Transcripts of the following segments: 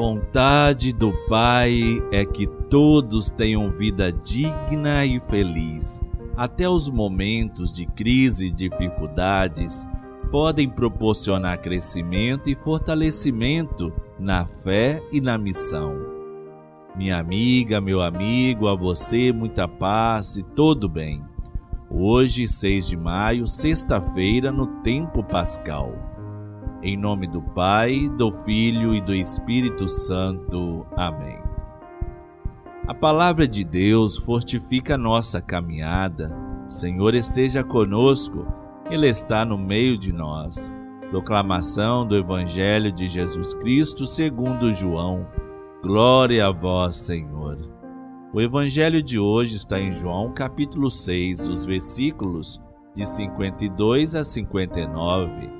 vontade do Pai é que todos tenham vida digna e feliz. Até os momentos de crise e dificuldades podem proporcionar crescimento e fortalecimento na fé e na missão. Minha amiga, meu amigo, a você muita paz e todo bem. Hoje, 6 de maio, sexta-feira, no tempo pascal. Em nome do Pai, do Filho e do Espírito Santo. Amém. A palavra de Deus fortifica nossa caminhada. O Senhor esteja conosco, Ele está no meio de nós. Proclamação do Evangelho de Jesus Cristo segundo João. Glória a vós, Senhor. O Evangelho de hoje está em João capítulo 6, os versículos de 52 a 59.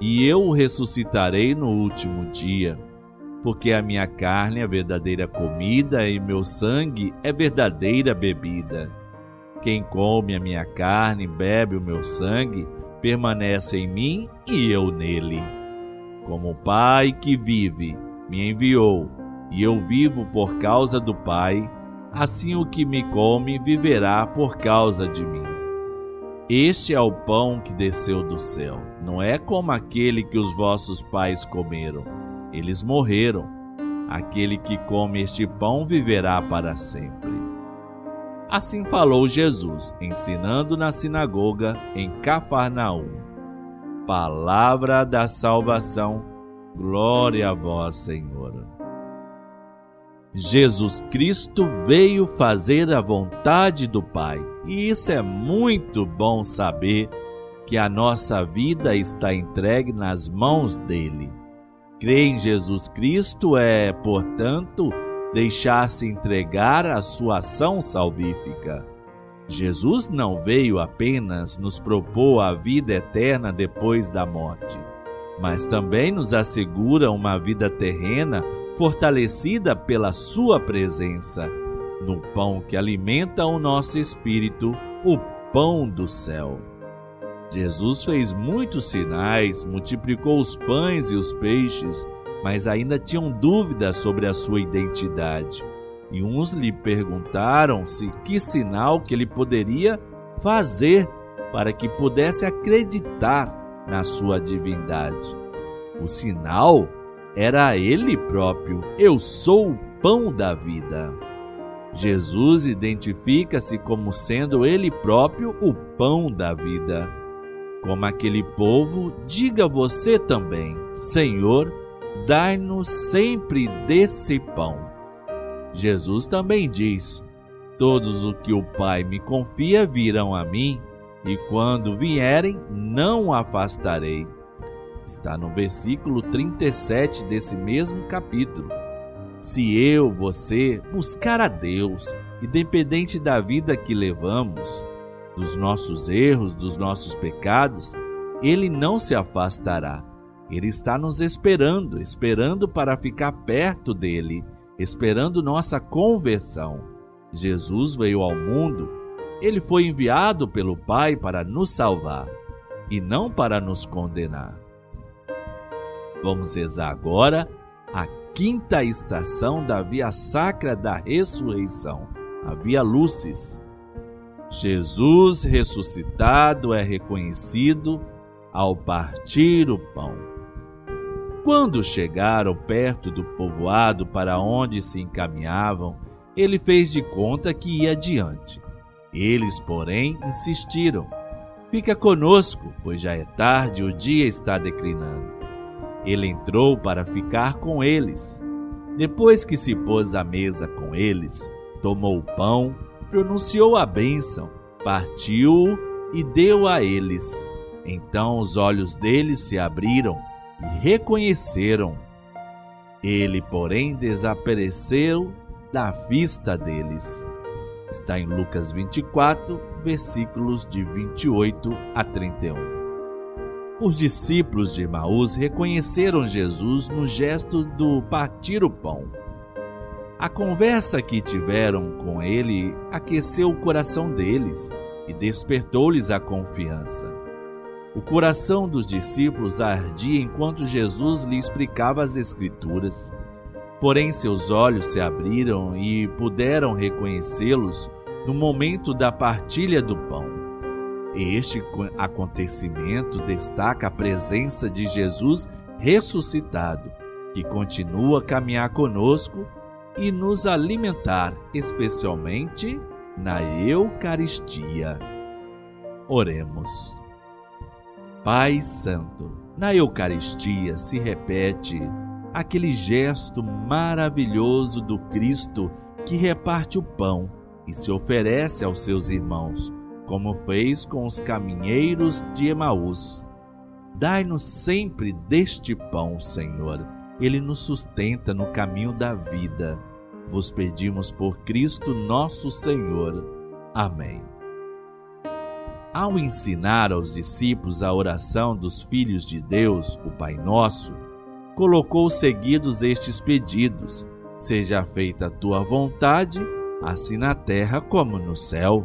e eu o ressuscitarei no último dia. Porque a minha carne é verdadeira comida e meu sangue é verdadeira bebida. Quem come a minha carne e bebe o meu sangue permanece em mim e eu nele. Como o Pai que vive me enviou e eu vivo por causa do Pai, assim o que me come viverá por causa de mim. Este é o pão que desceu do céu. Não é como aquele que os vossos pais comeram. Eles morreram. Aquele que come este pão viverá para sempre. Assim falou Jesus, ensinando na sinagoga em Cafarnaum. Palavra da salvação. Glória a vós, Senhor. Jesus Cristo veio fazer a vontade do Pai e isso é muito bom saber que a nossa vida está entregue nas mãos dele. Crer em Jesus Cristo é, portanto, deixar-se entregar à sua ação salvífica. Jesus não veio apenas nos propor a vida eterna depois da morte, mas também nos assegura uma vida terrena fortalecida pela sua presença no pão que alimenta o nosso espírito, o pão do céu. Jesus fez muitos sinais, multiplicou os pães e os peixes, mas ainda tinham dúvidas sobre a sua identidade. E uns lhe perguntaram se que sinal que ele poderia fazer para que pudesse acreditar na sua divindade. O sinal era ele próprio: Eu sou o pão da vida. Jesus identifica-se como sendo ele próprio o pão da vida. Como aquele povo, diga você também: Senhor, dai-nos sempre desse pão. Jesus também diz: Todos o que o Pai me confia virão a mim, e quando vierem, não afastarei. Está no versículo 37 desse mesmo capítulo. Se eu, você, buscar a Deus, independente da vida que levamos, dos nossos erros, dos nossos pecados, Ele não se afastará. Ele está nos esperando, esperando para ficar perto dele, esperando nossa conversão. Jesus veio ao mundo, ele foi enviado pelo Pai para nos salvar e não para nos condenar. Vamos rezar agora a quinta estação da Via Sacra da Ressurreição, a Via Lucis. Jesus ressuscitado é reconhecido ao partir o pão. Quando chegaram perto do povoado para onde se encaminhavam, ele fez de conta que ia adiante. Eles, porém, insistiram: Fica conosco, pois já é tarde, o dia está declinando. Ele entrou para ficar com eles. Depois que se pôs à mesa com eles, tomou o pão, pronunciou a bênção, partiu-o e deu a eles. Então os olhos deles se abriram e reconheceram. Ele, porém, desapareceu da vista deles. Está em Lucas 24, versículos de 28 a 31. Os discípulos de Emaús reconheceram Jesus no gesto do partir o pão. A conversa que tiveram com ele aqueceu o coração deles e despertou-lhes a confiança. O coração dos discípulos ardia enquanto Jesus lhe explicava as Escrituras. Porém, seus olhos se abriram e puderam reconhecê-los no momento da partilha do pão. Este acontecimento destaca a presença de Jesus ressuscitado, que continua a caminhar conosco e nos alimentar, especialmente na Eucaristia. Oremos. Pai Santo, na Eucaristia se repete aquele gesto maravilhoso do Cristo que reparte o pão e se oferece aos seus irmãos, como fez com os caminheiros de Emaús. Dai-nos sempre deste pão, Senhor. Ele nos sustenta no caminho da vida. Vos pedimos por Cristo nosso Senhor. Amém. Ao ensinar aos discípulos a oração dos filhos de Deus, o Pai Nosso, colocou seguidos estes pedidos: Seja feita a tua vontade, assim na terra como no céu.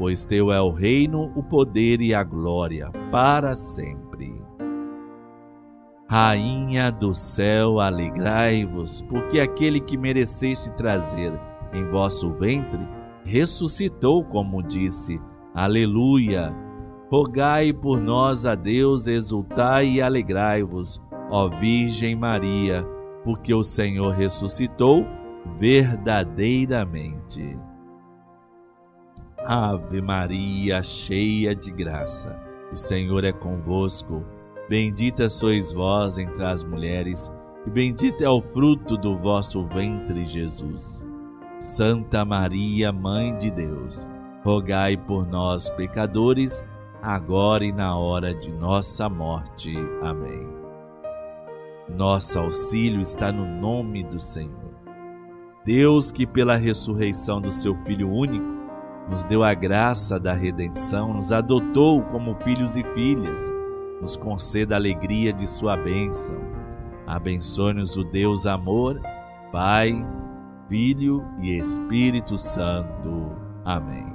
pois teu é o reino, o poder e a glória para sempre. Rainha do céu, alegrai-vos, porque aquele que mereceste trazer em vosso ventre ressuscitou, como disse. Aleluia! Rogai por nós a Deus, exultai e alegrai-vos, ó Virgem Maria, porque o Senhor ressuscitou verdadeiramente. Ave Maria, cheia de graça, o Senhor é convosco. Bendita sois vós entre as mulheres, e bendito é o fruto do vosso ventre, Jesus. Santa Maria, Mãe de Deus, rogai por nós, pecadores, agora e na hora de nossa morte. Amém. Nosso auxílio está no nome do Senhor. Deus que pela ressurreição do seu Filho único nos deu a graça da redenção, nos adotou como filhos e filhas, nos conceda a alegria de sua bênção. Abençoe-nos o Deus amor, Pai, Filho e Espírito Santo. Amém.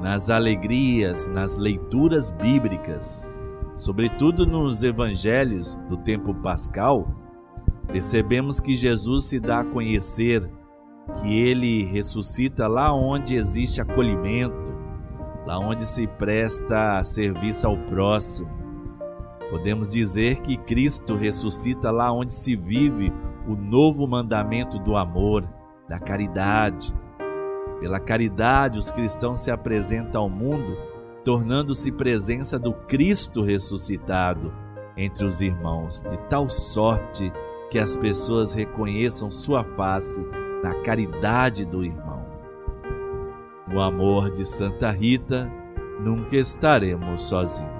Nas alegrias, nas leituras bíblicas, sobretudo nos evangelhos do tempo pascal, Percebemos que Jesus se dá a conhecer, que ele ressuscita lá onde existe acolhimento, lá onde se presta serviço ao próximo. Podemos dizer que Cristo ressuscita lá onde se vive o novo mandamento do amor, da caridade. Pela caridade, os cristãos se apresentam ao mundo, tornando-se presença do Cristo ressuscitado entre os irmãos, de tal sorte que as pessoas reconheçam sua face na caridade do irmão. No amor de Santa Rita, nunca estaremos sozinhos.